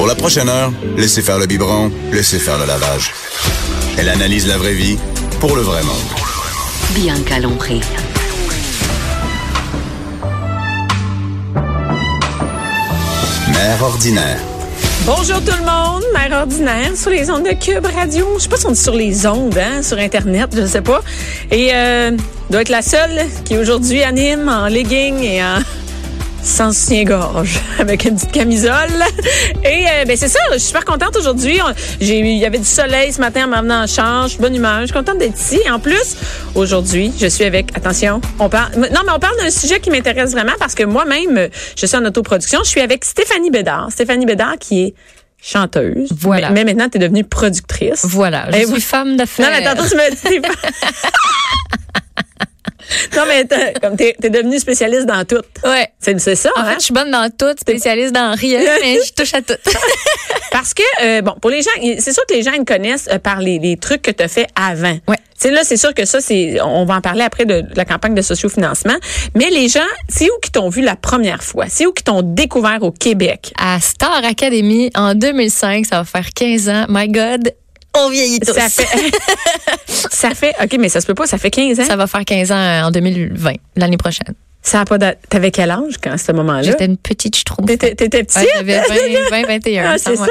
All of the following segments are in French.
Pour la prochaine heure, laissez faire le biberon, laissez faire le lavage. Elle analyse la vraie vie pour le vrai monde. Bianca Lompré. Mère ordinaire. Bonjour tout le monde, mère ordinaire sur les ondes de Cube Radio. Je sais pas si on est sur les ondes, hein, sur Internet, je sais pas. Et euh, doit être la seule qui aujourd'hui anime en legging et en sans soutien-gorge, avec une petite camisole. Et euh, ben c'est ça, je suis super contente aujourd'hui. J'ai il y avait du soleil ce matin en m'amenant en charge, bonne humeur. Je suis contente d'être ici. En plus, aujourd'hui, je suis avec attention, on parle non mais on parle d'un sujet qui m'intéresse vraiment parce que moi-même je suis en autoproduction, je suis avec Stéphanie Bédard. Stéphanie Bédard qui est chanteuse. Voilà. Mais, mais maintenant, tu es devenue productrice. Voilà. Je Eh suis femme d'affaires. Non, mais tantôt, tu me dis. non, mais t'as- comme t'es es devenue spécialiste dans tout. Ouais. C'est c'est ça, En hein? fait, je suis bonne dans tout, spécialiste dans rien, mais je touche à tout. Parce que, euh, bon, pour les gens, c'est sûr que les gens ils connaissent euh, par les, les trucs que tu as fait avant. Ouais. Sais, là, c'est sûr que ça, c'est, on va en parler après de, de la campagne de sociofinancement. Mais les gens, c'est où qui t'ont vu la première fois? C'est où qui t'ont découvert au Québec? À Star Academy, en 2005, ça va faire 15 ans. My God, on vieillit tous. Ça fait, ça fait, OK, mais ça se peut pas, ça fait 15 ans. Ça va faire 15 ans en 2020, l'année prochaine. Ça a pas T'avais quel âge quand, à ce moment-là? J'étais une petite schtroumpf. T'étais, t'étais petite? Ouais, J'avais 20, 20, 21. Ah, c'est ça.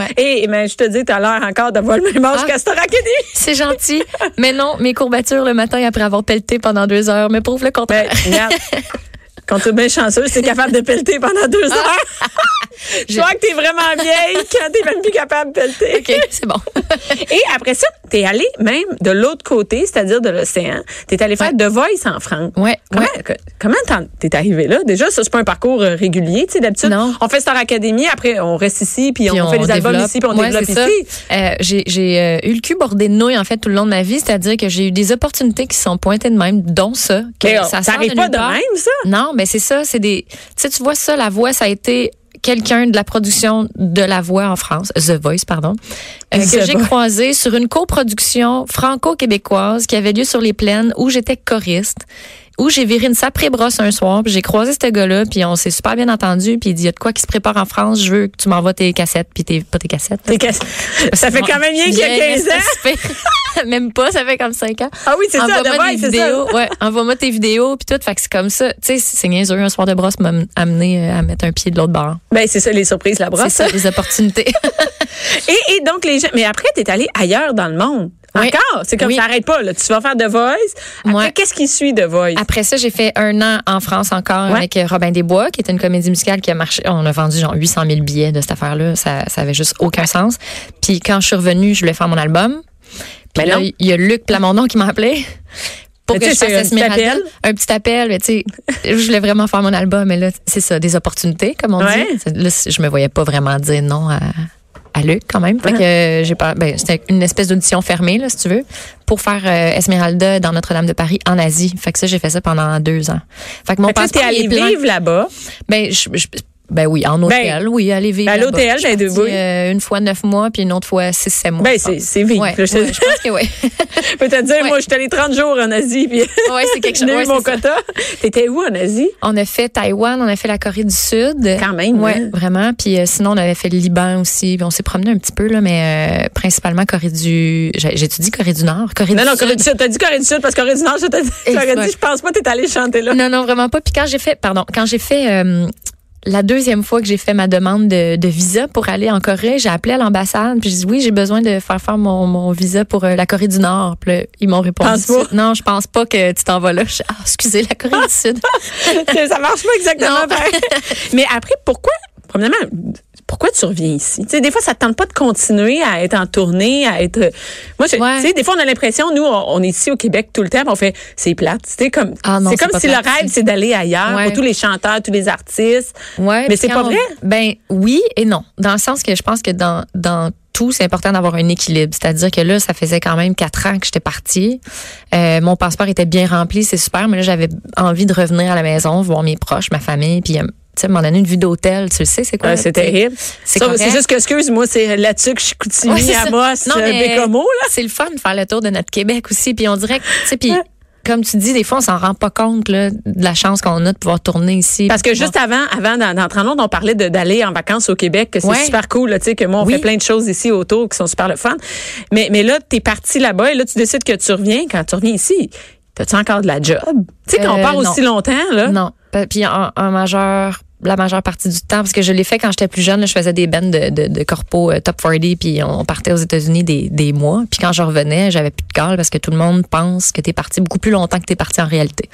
Ouais. Et mais je te dis, t'as l'air encore d'avoir le même âge Ah. qu'à Star Academy. C'est gentil. Mais non, mes courbatures le matin après avoir pelleté pendant deux heures me prouvent le Ben, contraire. regarde. Quand tu es bien chanceuse, t'es capable de pelleter pendant deux Ah. heures. Je crois que t'es vraiment vieille quand t'es même plus capable de pelleter. OK, c'est bon. Et après ça, t'es allé même de l'autre côté, c'est-à-dire de l'océan. T'es allé faire Ouais. The Voice en France. Ouais, Comment, ouais. comment t'es arrivé là? Déjà, ça, c'est pas un parcours euh, régulier, tu sais, d'habitude. Non. On fait Star Academy, après, on reste ici, puis, Puis on, fait des albums développe. ici, puis on Ouais, développe c'est ça. ici. Euh, j'ai euh, eu le cul bordé de nouilles en fait tout le long de ma vie, c'est-à-dire que j'ai eu des opportunités qui sont pointées de même, dont ça. Que oh, ça ça arrive pas de même, ça? Non, mais c'est ça, c'est des. Tu sais, tu vois ça, la voix, ça a été quelqu'un de la production de la voix en France, The Voice, pardon, euh, que j'ai croisé sur une coproduction franco-québécoise qui avait lieu sur les plaines où j'étais choriste. Où j'ai viré une saprée brosse un soir, puis j'ai croisé ce gars-là, puis on s'est super bien entendu, puis il dit, il y a de quoi qui se prépare en France, je veux que tu m'envoies tes cassettes, puis tes, pas tes cassettes. T'es cass- Ça fait quand même bien qu'il y a Vieille, 15 ans. c'est Même pas, ça fait comme 5 ans. Ah oui, c'est ça, Envoie-moi c'est vidéos. ça. Ouais, envoie-moi tes vidéos puis tout. Fait que c'est comme ça. Tu sais, c'est niaiseux. Un soir de brosse m'a amené euh, à mettre un pied de l'autre bord. Ben, c'est ça, les surprises, la C'est brosse. ça, les opportunités. Et, et donc, les gens. Mais après, t'es allé ailleurs dans le monde. Oui. Encore? C'est comme Oui. ça arrête pas, là. Tu vas faire The Voice. Après, Ouais. qu'est-ce qui suit The Voice? Après ça, j'ai fait un an en France encore Ouais. avec euh, Robin Desbois, qui est une comédie musicale qui a marché. On a vendu genre 800 000 billets de cette affaire-là. Ça, ça avait juste aucun sens. Puis quand je suis revenue, je voulais faire mon album. Puis Mais là, il y a Luc Plamondon qui m'a appelé. Pour Mais que je fasse un petit. Un petit appel, mais tu sais, je voulais vraiment faire mon album, mais là, c'est ça, des opportunités, comme on Ouais. dit. Là, je me voyais pas vraiment dire non à, à Luc, quand même. Fait que euh, j'ai pas, ben, c'était une espèce d'audition fermée, là, si tu veux, pour faire euh, Esmeralda dans Notre-Dame de Paris en Asie. Fait que ça, j'ai fait ça pendant deux ans. Fait que mon Fait t'es passeport, il allé vivre là-bas. Ben, je, je- ben oui, en hôtel, oui, aller vivre. ben, à l'hôtel, Je suis ben, de- partie, oui. euh, une fois neuf mois, puis une autre fois six, sept mois. Ben, je c'est- vite. Ouais, je- ouais, je pense que oui. Je te dire, Ouais. moi, j'étais allée 30 jours en Asie, puis Ouais, c'est quelque chose. j'ai eu mon ça. quota. T'étais où en Asie? On a fait Taïwan, on a fait la Corée du Sud. Quand même, Ouais, hein. vraiment. Puis euh, sinon, on avait fait le Liban aussi. Puis on s'est promené un petit peu, là, mais euh, principalement Corée du. j'ai- J'ai-tu dit Corée du Nord? Corée Non, du non, Sud. Corée du Sud. T'as dit Corée du Sud parce que Corée du Nord, je t'ai dit, je pense pas que t'es allé chanter là. Non, non, vraiment pas. Puis quand j'ai fait, pardon, quand j'ai fait euh, la deuxième fois que j'ai fait ma demande de, de visa pour aller en Corée, j'ai appelé à l'ambassade. Puis j'ai dit oui, j'ai besoin de faire faire mon, mon visa pour euh, la Corée du Nord. Puis là, ils m'ont répondu. Non, je pense pas que tu t'en vas là. Je ah, excusez, la Corée du Sud. ça marche pas exactement Non. Mais après, pourquoi? Premièrement, pourquoi tu reviens ici? Tu sais, des fois, ça te tente pas de continuer à être en tournée, à être. Moi, je- Ouais. tu sais, des fois, on a l'impression, nous, on, on est ici au Québec tout le temps, on fait, c'est plate. Comme, Ah non, c'est comme pas si plate le rêve, c'est d'aller ailleurs Ouais. pour tous les chanteurs, tous les artistes. Ouais, Mais c'est pas on- vrai? Ben oui et non. Dans le sens que je pense que dans, dans tout, c'est important d'avoir un équilibre. C'est-à-dire que là, ça faisait quand même quatre ans que j'étais partie. Euh, mon passeport était bien rempli, c'est super, mais là, j'avais envie de revenir à la maison, voir mes proches, ma famille, puis, euh, tu sais, m'en donner une vue d'hôtel, tu le sais, c'est quoi? Ouais, c'est tu terrible. C'est juste que, excuse-moi, c'est là-dessus que je suis Chicoutimi, Ouais, Non, euh, mais Bécomo, là. C'est le fun de faire le tour de notre Québec aussi. Puis on dirait que, tu sais, puis comme tu dis, des fois, on s'en rend pas compte là, de la chance qu'on a de pouvoir tourner ici. Parce que juste avant, avant d'en- d'entrer en onde, on parlait d'aller en vacances au Québec, que c'est Ouais. super cool, là, tu sais, que moi, on Oui. fait plein de choses ici autour qui sont super le fun. Mais, mais là, t'es parti là-bas et là, tu décides que tu reviens. Quand tu reviens ici, t'as-tu encore de la job? Tu sais, quand on Euh, part non. aussi longtemps, là. Non. Puis en, en majeur, la majeure partie du temps, parce que je l'ai fait quand j'étais plus jeune, là, je faisais des bands de, de, de corpo euh, top 40, puis on partait aux États-Unis des, des mois. Puis quand je revenais, j'avais plus de call parce que tout le monde pense que t'es parti beaucoup plus longtemps que t'es parti en réalité.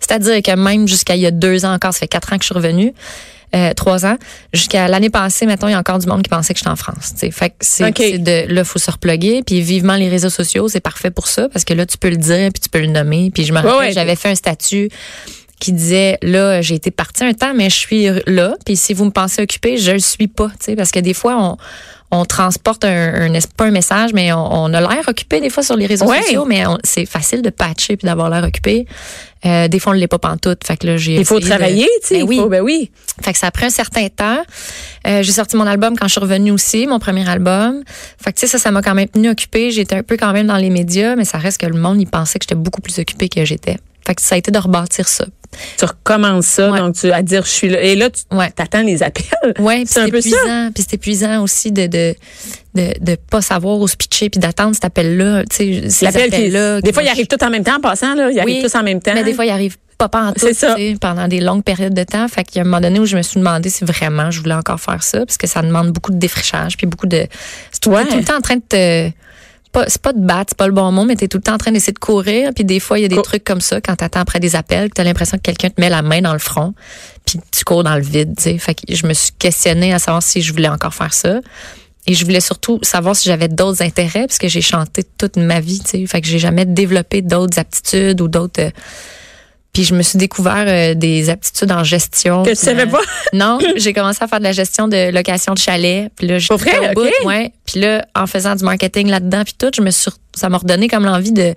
C'est-à-dire que même jusqu'à il y a deux ans encore, ça fait quatre ans que je suis revenue. euh, trois ans. Jusqu'à l'année passée, maintenant, il y a encore du monde qui pensait que j'étais en France. tu sais. Fait que c'est de là, faut se reploguer. Puis vivement les réseaux sociaux, c'est parfait pour ça parce que là, tu peux le dire puis tu peux le nommer. Puis je me rappelle, ouais. j'avais fait un statut qui disait là j'ai été partie un temps mais je suis là puis si vous me pensez occupée je le suis pas tu sais parce que des fois on on transporte un, un pas un message mais on, on a l'air occupé des fois sur les réseaux Ouais. sociaux mais c'est facile de patcher puis d'avoir l'air occupé Euh, des fois on l'est pas pantoute fait que là j'ai Il faut travailler, tu sais. Ben oui faut- ben oui. fait que ça a pris un certain temps. Euh, j'ai sorti mon album quand je suis revenue aussi, mon premier album. Fait que tu sais, ça, ça m'a quand même tenu occupée. J'étais un peu quand même dans les médias, mais ça reste que le monde, il pensait que j'étais beaucoup plus occupée que j'étais. Fait que ça a été de rebâtir ça. Tu recommences ça, Ouais. donc tu à dire je suis là. Et là, tu Ouais. attends les appels. Puis C'est épuisant, puis c'est épuisant aussi de de de de pas savoir où se pitcher puis d'attendre cet appel là, tu sais, ces L'appel qui là. Des fois, ils arrivent tous en même temps en passant, là. Ils arrivent tous en même temps. Mais des fois, il arrive pas en tout, C'est ça. pendant des longues périodes de temps. Fait qu'il y a un moment donné où je me suis demandé si vraiment je voulais encore faire ça, parce que ça demande beaucoup de défrichage, puis beaucoup de. C'est Ouais. tout le temps en train de te. Pas, c'est pas de battre, c'est pas le bon mot, mais t'es tout le temps en train d'essayer de courir. Puis des fois, il y a des trucs comme ça quand t'attends après des appels, t'as l'impression que quelqu'un te met la main dans le front, puis tu cours dans le vide. Fait que je me suis questionnée à savoir si je voulais encore faire ça. Et je voulais surtout savoir si j'avais d'autres intérêts, parce que j'ai chanté toute ma vie, tu sais. Fait que j'ai jamais développé d'autres aptitudes ou d'autres. euh, puis je me suis découvert euh, des aptitudes en gestion. Que tu savais euh, pas? Non, j'ai commencé à faire de la gestion de location de chalet. Puis là, j'ai Pour vrai? au bout, OK. ouais. Puis là, en faisant du marketing là-dedans, puis tout, je me suis, ça m'a redonné comme l'envie de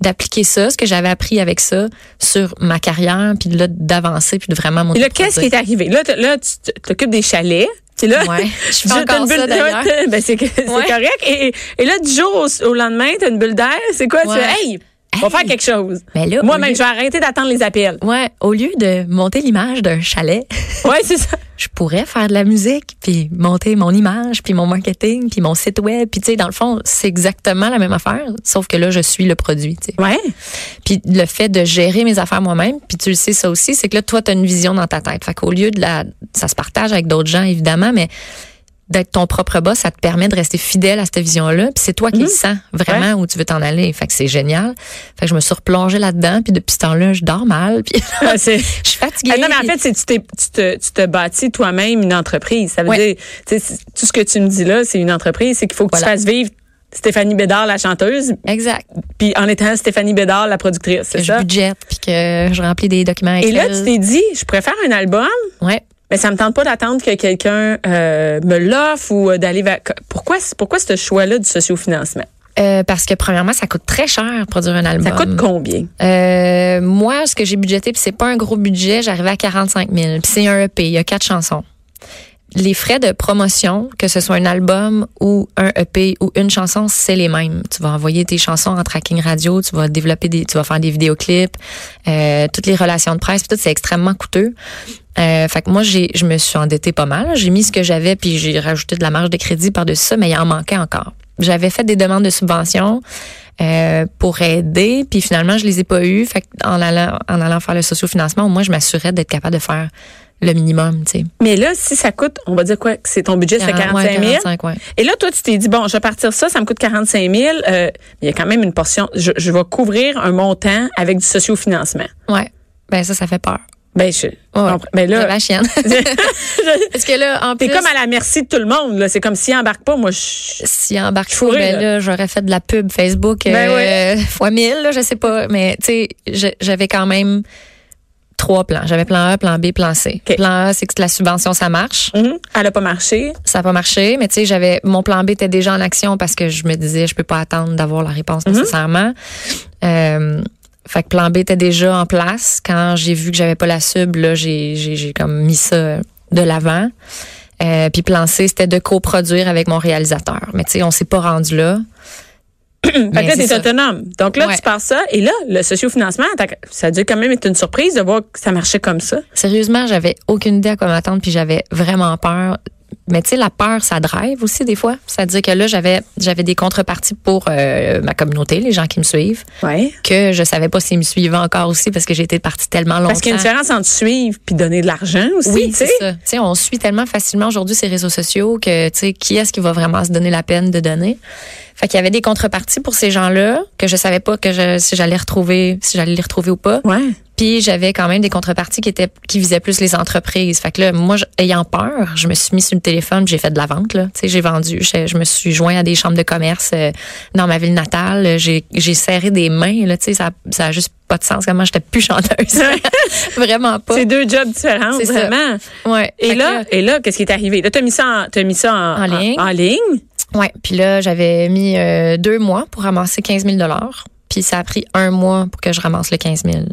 d'appliquer ça, ce que j'avais appris avec ça, sur ma carrière, puis là d'avancer, puis de vraiment Et monter. là, qu'est-ce qui est arrivé? Là, là tu t'occupes des chalets. Puis là, Ouais, je fais encore une ça, bulle- d'ailleurs. Ben, c'est Ouais. correct. Et, et- et là, du jour au, au lendemain, t'as une bulle d'air. C'est quoi? Tu fais, hey, on va Hey. faire quelque chose. Là, Moi-même, lieu- je vais arrêter d'attendre les appels. Ouais, au lieu de monter l'image d'un chalet, Ouais, c'est ça. je pourrais faire de la musique, puis monter mon image, puis mon marketing, puis mon site web, puis tu sais, dans le fond, c'est exactement la même affaire, sauf que là, je suis le produit, tu sais. Ouais. Puis le fait de gérer mes affaires moi-même, puis tu le sais ça aussi, c'est que là, toi, tu as une vision dans ta tête. Fait qu'au lieu de la... Ça se partage avec d'autres gens, évidemment, mais d'être ton propre boss, ça te permet de rester fidèle à cette vision-là. Puis c'est toi qui le sens vraiment où tu veux t'en aller. Fait que c'est génial. Fait que je me suis replongée là-dedans. Puis depuis ce temps-là, je dors mal. Puis Ah, je suis fatiguée. Ah non, mais en fait, c'est tu, t'es- tu te, tu te bâtis toi-même une entreprise. Ça veut Ouais. dire, tout ce que tu me dis là, c'est une entreprise. C'est qu'il faut que Voilà. tu fasses vivre Stéphanie Bédard, la chanteuse, Exact. puis en étant Stéphanie Bédard, la productrice. C'est je ça? budgète, puis que je remplis des documents Et là, tu t'es dit, je préfère un album, Ouais. Mais ça me tente pas d'attendre que quelqu'un euh, me l'offre ou euh, d'aller vers. Pourquoi, pourquoi ce choix-là du sociofinancement? Euh, parce que premièrement, ça coûte très cher produire un album. Ça coûte combien? Euh, moi, ce que j'ai budgété, puis c'est pas un gros budget, j'arrivais à 45 000. Puis c'est un EP, il y a quatre chansons. Les frais de promotion, que ce soit un album ou un EP ou une chanson, c'est les mêmes. Tu vas envoyer tes chansons en tracking radio, tu vas développer des, tu vas faire des vidéoclips, euh, toutes les relations de presse, puis tout c'est extrêmement coûteux. Euh, fait que moi, j'ai, je me suis endettée pas mal. J'ai mis ce que j'avais, puis j'ai rajouté de la marge de crédit par-dessus ça, mais il en manquait encore. J'avais fait des demandes de subvention euh, pour aider, puis finalement, je les ai pas eues. Fait que en allant, en allant faire le sociofinancement, moins, je m'assurais d'être capable de faire le minimum, tu sais. Mais là, si ça coûte, on va dire quoi? C'est ton budget, c'est 45 Ouais, 000. 45, ouais. Et là, toi, tu t'es dit, bon, je vais partir ça, ça me coûte 45 000. Euh, il y a quand même une portion. Je, je vais couvrir un montant avec du sociofinancement. Ouais. Ben ça, ça fait peur. Ben, je, comprends. ben là, ma chienne. Parce que là, en t'es plus, comme à la merci de tout le monde, là. C'est comme s'il embarque pas, moi, je... s'il embarque pas, ben là. là, j'aurais fait de la pub Facebook Ben euh, fois mille, là, je sais pas. Mais tu sais, j'avais quand même trois plans. J'avais plan A, plan B, plan C. Plan A, c'est que la subvention, ça marche. Mhm. Elle a pas marché. Ça n'a pas marché, mais tu sais, j'avais mon plan B était déjà en action parce que je me disais, je peux pas attendre d'avoir la réponse Mhm. nécessairement. Euh, fait que plan B était déjà en place. Quand j'ai vu que j'avais pas la sub, là, j'ai, j'ai, j'ai comme mis ça de l'avant. Euh, puis plan C, c'était de coproduire avec mon réalisateur. Mais tu sais, on s'est pas rendu là. Fait que t'es autonome. Donc là, Ouais. tu pars ça. Et là, le sociofinancement, ça a dû quand même être une surprise de voir que ça marchait comme ça. Sérieusement, j'avais aucune idée à quoi m'attendre, puis j'avais vraiment peur. Mais tu sais, la peur, ça drive aussi des fois. C'est-à-dire que là, j'avais j'avais des contreparties pour euh, ma communauté, les gens qui me suivent, Ouais. que je savais pas s'ils me suivaient encore aussi parce que j'étais partie tellement longtemps. Parce qu'il y a une différence entre suivre puis donner de l'argent aussi, Oui, tu c'est sais. ça. Tu sais, on suit tellement facilement aujourd'hui ces réseaux sociaux que, tu sais, qui est-ce qui va vraiment se donner la peine de donner? Fait qu'il y avait des contreparties pour ces gens-là que je savais pas que je, si j'allais retrouver, si j'allais les retrouver ou pas. Ouais. Puis j'avais quand même des contreparties qui étaient qui visaient plus les entreprises. Fait que là, moi, ayant peur, je me suis mis sur le téléphone, j'ai fait de la vente là. Tu sais, j'ai vendu, je, je me suis joint à des chambres de commerce euh, dans ma ville natale. J'ai j'ai serré des mains là. Tu sais, ça ça a juste pas de sens. Comment j'étais plus chanteuse, vraiment pas. C'est deux jobs différents, C'est ça. vraiment. Ouais. Et là, et là, qu'est-ce qui est arrivé? Là, t'as mis ça en, t'as mis ça en, En ligne. En, ligne? Ouais, puis là, j'avais mis euh, deux mois pour ramasser 15 000 Puis ça a pris un mois pour que je ramasse le 15 000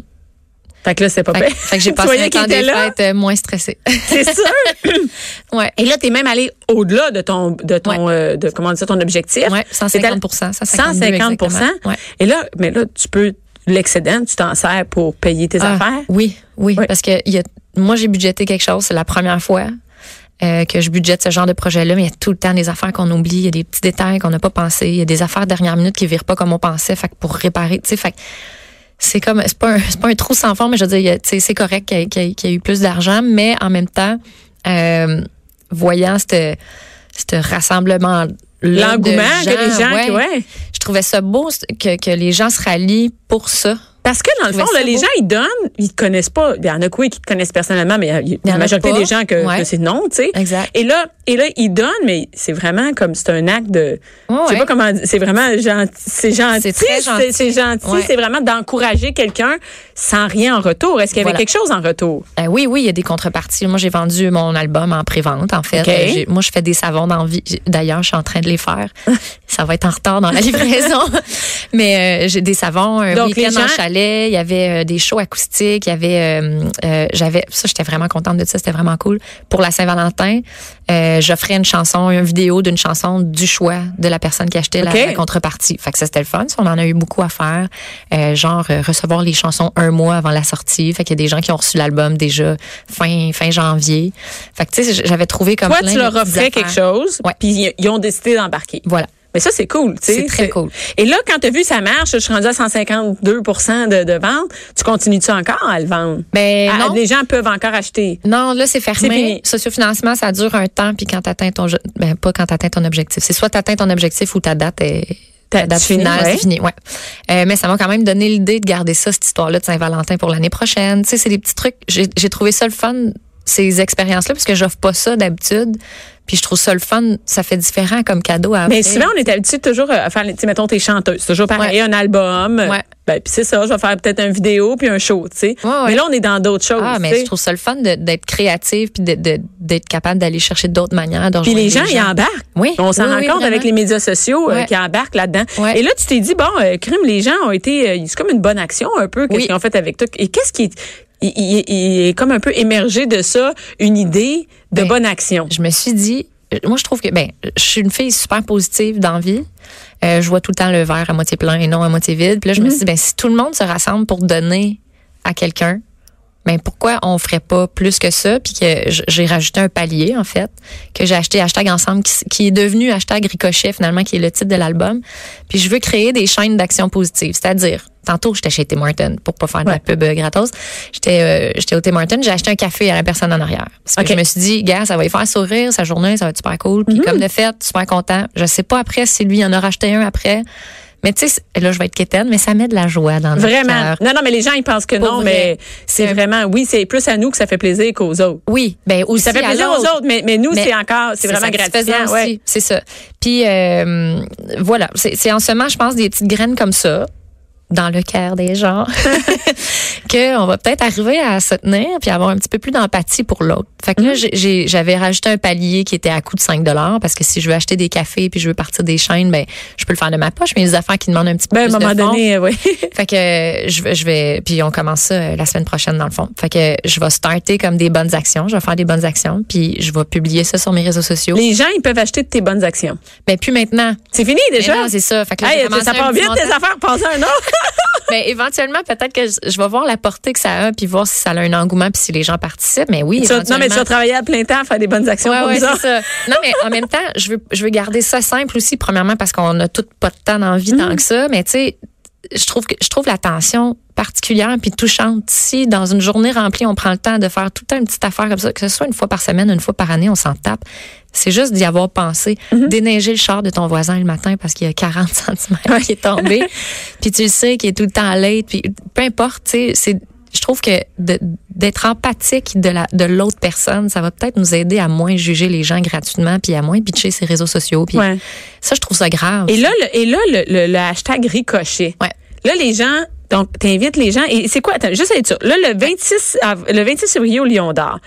Fait que là, c'est pas Fait, que- fait que j'ai Tu passé un temps des fêtes euh, moins stressée. C'est sûr. ouais. Et là, t'es même allé au-delà de ton, de ton, euh, de comment dire, ton objectif. Ouais, 150% 152 150 exactement. Ouais. Et là, mais là, tu peux, l'excédent, tu t'en sers pour payer tes Ah, affaires. Oui, oui, Oui. parce que il y a, moi j'ai budgété quelque chose, c'est la première fois euh, que je budgète ce genre de projet-là, mais il y a tout le temps des affaires qu'on oublie, il y a des petits détails qu'on n'a pas pensé, il y a des affaires dernière minute qui virent pas comme on pensait, fait que pour réparer, tu sais, fait que c'est comme c'est pas un, c'est pas un trou sans fond, mais je veux dire, a- c'est correct qu'il y, y ait eu plus d'argent, mais en même temps, euh, voyant ce rassemblement L'engouement que les gens, ouais, ouais. je trouvais ça beau que, que les gens se rallient pour ça. Parce que dans le fond, là, les beau. gens, ils donnent, ils te connaissent pas. Il y en a qui te connaissent personnellement, mais il y a, Il y en la a majorité pas. des gens que, Ouais. que c'est non, tu sais. Exact. Et là, et là, ils donnent, mais c'est vraiment comme c'est un acte de, je sais ouais. pas comment, c'est vraiment gentil, c'est gentil, C'est très gentil. c'est- Ouais. vraiment d'encourager quelqu'un sans rien en retour. Est-ce qu'il y avait Voilà. quelque chose en retour? Euh, oui, oui, il y a des contreparties. Moi, j'ai vendu mon album en pré-vente, en fait. Euh, moi, je fais des savons d'envie. D'ailleurs, je suis en train de les faire. Ça va être en retard dans la livraison. Mais euh, j'ai des savons, un Donc, les week-end en gens- Il y avait euh, des shows acoustiques. Il y avait, euh, euh, j'avais, ça, j'étais vraiment contente de ça. C'était vraiment cool. Pour la Saint-Valentin, j'offrais une chanson, une vidéo d'une chanson du choix de la personne qui achetait la- contrepartie. Fait que ça, c'était le fun. On en a eu beaucoup à faire. Genre, recevoir les chansons un mois avant la sortie. Fait qu'il y a des gens qui ont reçu l'album déjà fin, fin janvier. Fait que, tu sais, j'avais trouvé comme Toi, plein tu leur offrais quelque chose, puis ils ont décidé d'embarquer. Voilà. Mais ça, c'est cool. tu sais. C'est très cool. Et là, quand tu as vu ça marche, je suis rendue à 152 de, de vente, tu continues-tu encore à le vendre? Ben, non. Les gens peuvent encore acheter. Non, là, c'est fermé. fini. Sociofinancement, ça dure un temps, puis quand t'atteins ton, je- ben, pas quand t'atteins ton objectif. C'est soit t'atteins ton objectif ou ta date est, Ta- date finale, ouais. c'est fini, ouais. Euh, mais ça m'a quand même donné l'idée de garder ça, cette histoire-là de Saint-Valentin pour l'année prochaine. Tu sais, c'est des petits trucs. J'ai j'ai trouvé ça le fun, ces expériences-là, parce que j'offre pas ça d'habitude. Puis je trouve ça le fun, ça fait différent comme cadeau à Mais souvent, on est habitué toujours à faire, tu sais, mettons, t'es chanteuse. C'est toujours pareil, Ouais. un album. Ouais. Ben, puis c'est ça, je vais faire peut-être une vidéo puis un show, tu sais. Ouais, ouais. Mais là, on est dans d'autres choses. Ah, mais je trouve ça le fun d'être créative puis de- de- d'être capable d'aller chercher d'autres manières Puis rejoindre les gens, ils embarquent. Oui. On s'en Oui, rend oui, compte vraiment. avec les médias sociaux euh, qui embarquent là-dedans. Ouais. Et là, tu t'es dit, bon, euh, crime, les gens ont été, euh, c'est comme une bonne action un peu, qu'est-ce qu'ils ont fait avec toi. Et qu'est-ce qui il, il- il est comme un peu émergé de ça, une idée de Ben, bonne action. je me suis dit, euh, moi, je trouve que, ben, je suis une fille super positive d'envie. Euh, je vois tout le temps le verre à moitié plein et non à moitié vide. Puis là, je me suis dit, ben, si tout le monde se rassemble pour donner à quelqu'un, ben, pourquoi on ferait pas plus que ça? Puis que j'ai rajouté un palier, en fait, que j'ai acheté hashtag ensemble, qui, est devenu hashtag ricochet, finalement, qui est le titre de l'album. Puis je veux créer des chaînes d'action positive. C'est-à-dire, tantôt, j'étais chez Tim Martin pour pas faire de Ouais. la pub euh, gratos. J'étais, euh, j'étais au Tim Martin, j'ai acheté un café à la personne en arrière. Parce que je me suis dit, gars, ça va lui faire sourire, sa journée, ça va être super cool. Puis comme de fait, super content. Je sais pas après si lui en a racheté un après, Mais tu sais, là, je vais être quétaine, mais ça met de la joie dans notre Vraiment. cœur. Non, non, mais les gens, ils pensent que Pour non, vrai. mais c'est vraiment, oui, c'est plus à nous que ça fait plaisir qu'aux autres. Oui, ben aussi Ça fait plaisir aux autres, mais, mais nous, c'est encore, c'est vraiment gratifiant. aussi, Ouais. C'est ça. Puis euh, voilà, c'est c'est en semant, je pense, des petites graines comme ça dans le cœur des gens que on va peut-être arriver à se tenir puis avoir un petit peu plus d'empathie pour l'autre. Fait que là, Mm. j'ai- j'avais rajouté un palier qui était à coût de 5 dollars parce que si je veux acheter des cafés puis je veux partir des chaînes, ben je peux le faire de ma poche, mais des affaires qui demandent un petit peu Ben, à un plus moment de fonds. donné, oui. Fait que je vais, je vais puis on commence ça euh, la semaine prochaine dans le fond. Fait que je vais starter comme des bonnes actions, je vais faire des bonnes actions puis je vais publier ça sur mes réseaux sociaux. Les gens, ils peuvent acheter de tes bonnes actions. Ben plus maintenant. C'est fini Mais déjà? non, c'est ça. Fait que là, Hey, ça part vite, tes affaires, passer un autre. Ben, éventuellement, peut-être que je, je vais voir la portée que ça a, puis voir si ça a un engouement, puis si les gens participent. Mais oui, Tu vas- non, mais tu vas travailler à plein temps à faire des bonnes actions Ouais, pour ça. Non, mais en même temps, je veux, je veux garder ça simple aussi, premièrement, parce qu'on a tout pas de temps dans la vie Mm. tant que ça. Mais tu sais, je trouve que je trouve l'attention particulière puis touchante. Si dans une journée remplie, on prend le temps de faire toute une petite affaire comme ça, que ce soit une fois par semaine, une fois par année, on s'en tape. C'est juste d'y avoir pensé. Mm-hmm. Déneiger le char de ton voisin le matin parce qu'il y a 40 cm qui est tombé. puis tu le sais qu'il est tout le temps late. Puis peu importe, tu sais, c'est je trouve que d'être empathique de la de l'autre personne, ça va peut-être nous aider à moins juger les gens gratuitement puis à moins pitcher ses réseaux sociaux. Puis Ouais. ça, je trouve ça grave. Et là, le, et là, le, le- le hashtag ricochet. Ouais. Là, les gens, donc, t'invites les gens. Et c'est quoi? Attends, juste être sûr. Là, le 26, av- le 26 février au Lion d'Or,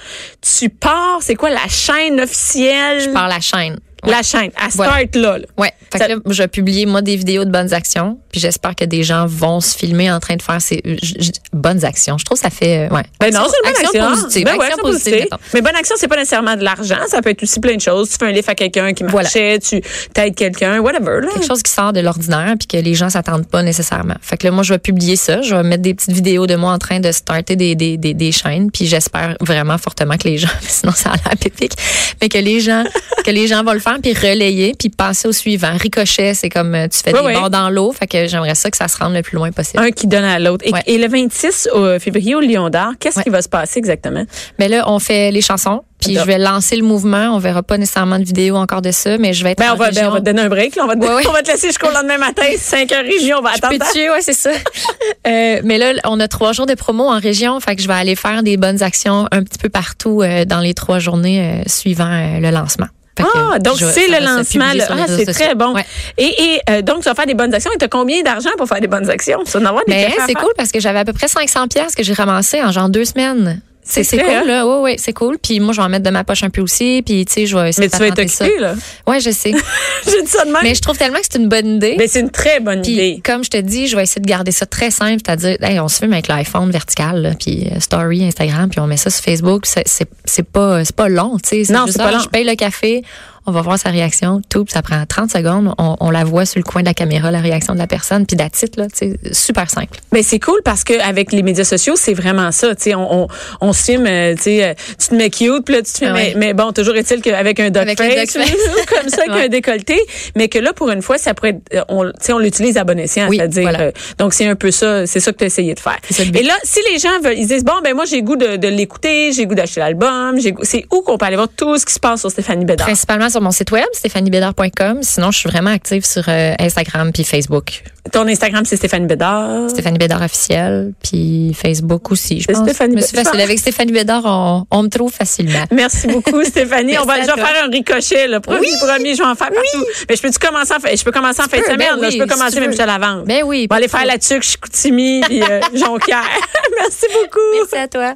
tu pars, c'est quoi la chaîne officielle? je pars la chaîne. Ouais. La chaîne. À Voilà. start là. là. Ouais. Fait Ça- que là, je vais publier, moi, des vidéos de bonnes actions. Puis j'espère que des gens vont se filmer en train de faire ces j- bonnes actions. Je trouve que ça fait, euh, ouais. Ben non, c'est une bonne action. positive. Ben ouais, action action positive. Mais bonne action, c'est pas nécessairement de l'argent. Ça peut être aussi plein de choses. Tu fais un livre à quelqu'un qui Voilà. marchait, tu t'aides quelqu'un, whatever. Là. quelque chose qui sort de l'ordinaire puis que les gens s'attendent pas nécessairement. Fait que là, moi, je vais publier ça. Je vais mettre des petites vidéos de moi en train de starter des, des, des, des chaînes. Puis j'espère vraiment fortement que les gens, sinon ça a l'air pépique, mais que les gens, que les gens vont le faire puis relayer puis passer au suivant. Ricochet, c'est comme euh, tu fais des ouais. bords dans l'eau. Fait que j'aimerais ça que ça se rende le plus loin possible. Un qui donne à l'autre. Et, Ouais. et le 26 au- février au Lion d'Or, qu'est-ce Ouais. qui va se passer exactement? Mais là, on fait les chansons. Puis je vais lancer le mouvement. On verra pas nécessairement de vidéo encore de ça, mais je vais être Ben, en on va, ben, région. on va te donner un break. là. On, va te, Ouais, ouais. on va te laisser jusqu'au lendemain matin. 5 heures région, on va attendre. Peux-tu? Ouais, c'est ça. Euh, mais là, on a trois jours de promo en région, fait que je vais aller faire des bonnes actions un petit peu partout euh, dans les trois journées euh, suivant le lancement. Que Ah, donc c'est le lancement. là. Ah, c'est très bon. Ouais. Et, et euh, donc, tu vas faire des bonnes actions. Et tu as combien d'argent pour faire des bonnes actions? Tu vas en avoir des à c'est cool parce que j'avais à peu près 500 pièces que j'ai ramassé en genre deux semaines. C'est cool, là. Oui, oui, c'est cool. Puis moi, je vais en mettre de ma poche un peu aussi. Puis, tu sais, je vais essayer Mais de tu vas être patenter ça. occupé, là. Ouais, je sais. J'ai dit ça de même. Mais je trouve tellement que c'est une bonne idée. Mais c'est une très bonne Puis, idée. comme je te dis, je vais essayer de garder ça très simple, c'est-à-dire, hey, on se filme avec l'iPhone vertical, là, puis euh, Story, Instagram, puis on met ça sur Facebook. C'est pas pas long, tu sais. Non, c'est pas ah, long. Je paye le café, on va voir sa réaction, tout, ça prend 30 secondes, on, on la voit sur le coin de la caméra, la réaction de la personne, puis d'attitude, là, tu sais, super simple. Mais c'est cool parce que avec les médias sociaux, c'est vraiment ça. Tu sais, on, on, on se filme, euh, tu sais, euh, tu te mets cute, puis là, tu te filmes. Ouais. mais, mais bon, toujours est-il qu'avec un duck Avec face, duck face. ou comme ça, avec Ouais. un décolleté, mais que là, pour une fois, ça pourrait être, on, tu sais, on l'utilise à bon escient, Oui, c'est-à-dire. voilà. euh, donc, c'est un peu ça, c'est ça que tu as essayé de faire. C'est. Et là, si les gens veulent, ils disent, bon, ben moi, j'ai goût de, de l'écouter, j'ai goût d'acheter l'album, j'ai goût- c'est où qu'on peut aller voir tout ce qui se passe sur Stéphanie Bédard? Principalement sur mon site web, stéphaniebédard.com. Sinon, je suis vraiment active sur euh, Instagram puis Facebook. Ton Instagram, c'est Stéphanie Bédard? Stéphanie Bédard officiel, puis Facebook aussi. Je pense. Stéphanie Je me suis facile. Avec Stéphanie Bédard, on, on me trouve facilement. Merci beaucoup, Stéphanie. on va, Merci je à vais toi. faire un ricochet, le premier, premier, je vais en faire partout. Mais je peux-tu commencer en, fin- je peux commencer en fin de semaine, ben là. oui, je peux si commencer même jusqu'à la vente. Ben oui. On va aller pas faire la tuque, Chicoutimi, puis euh, Jonquière. Merci beaucoup. Merci à toi.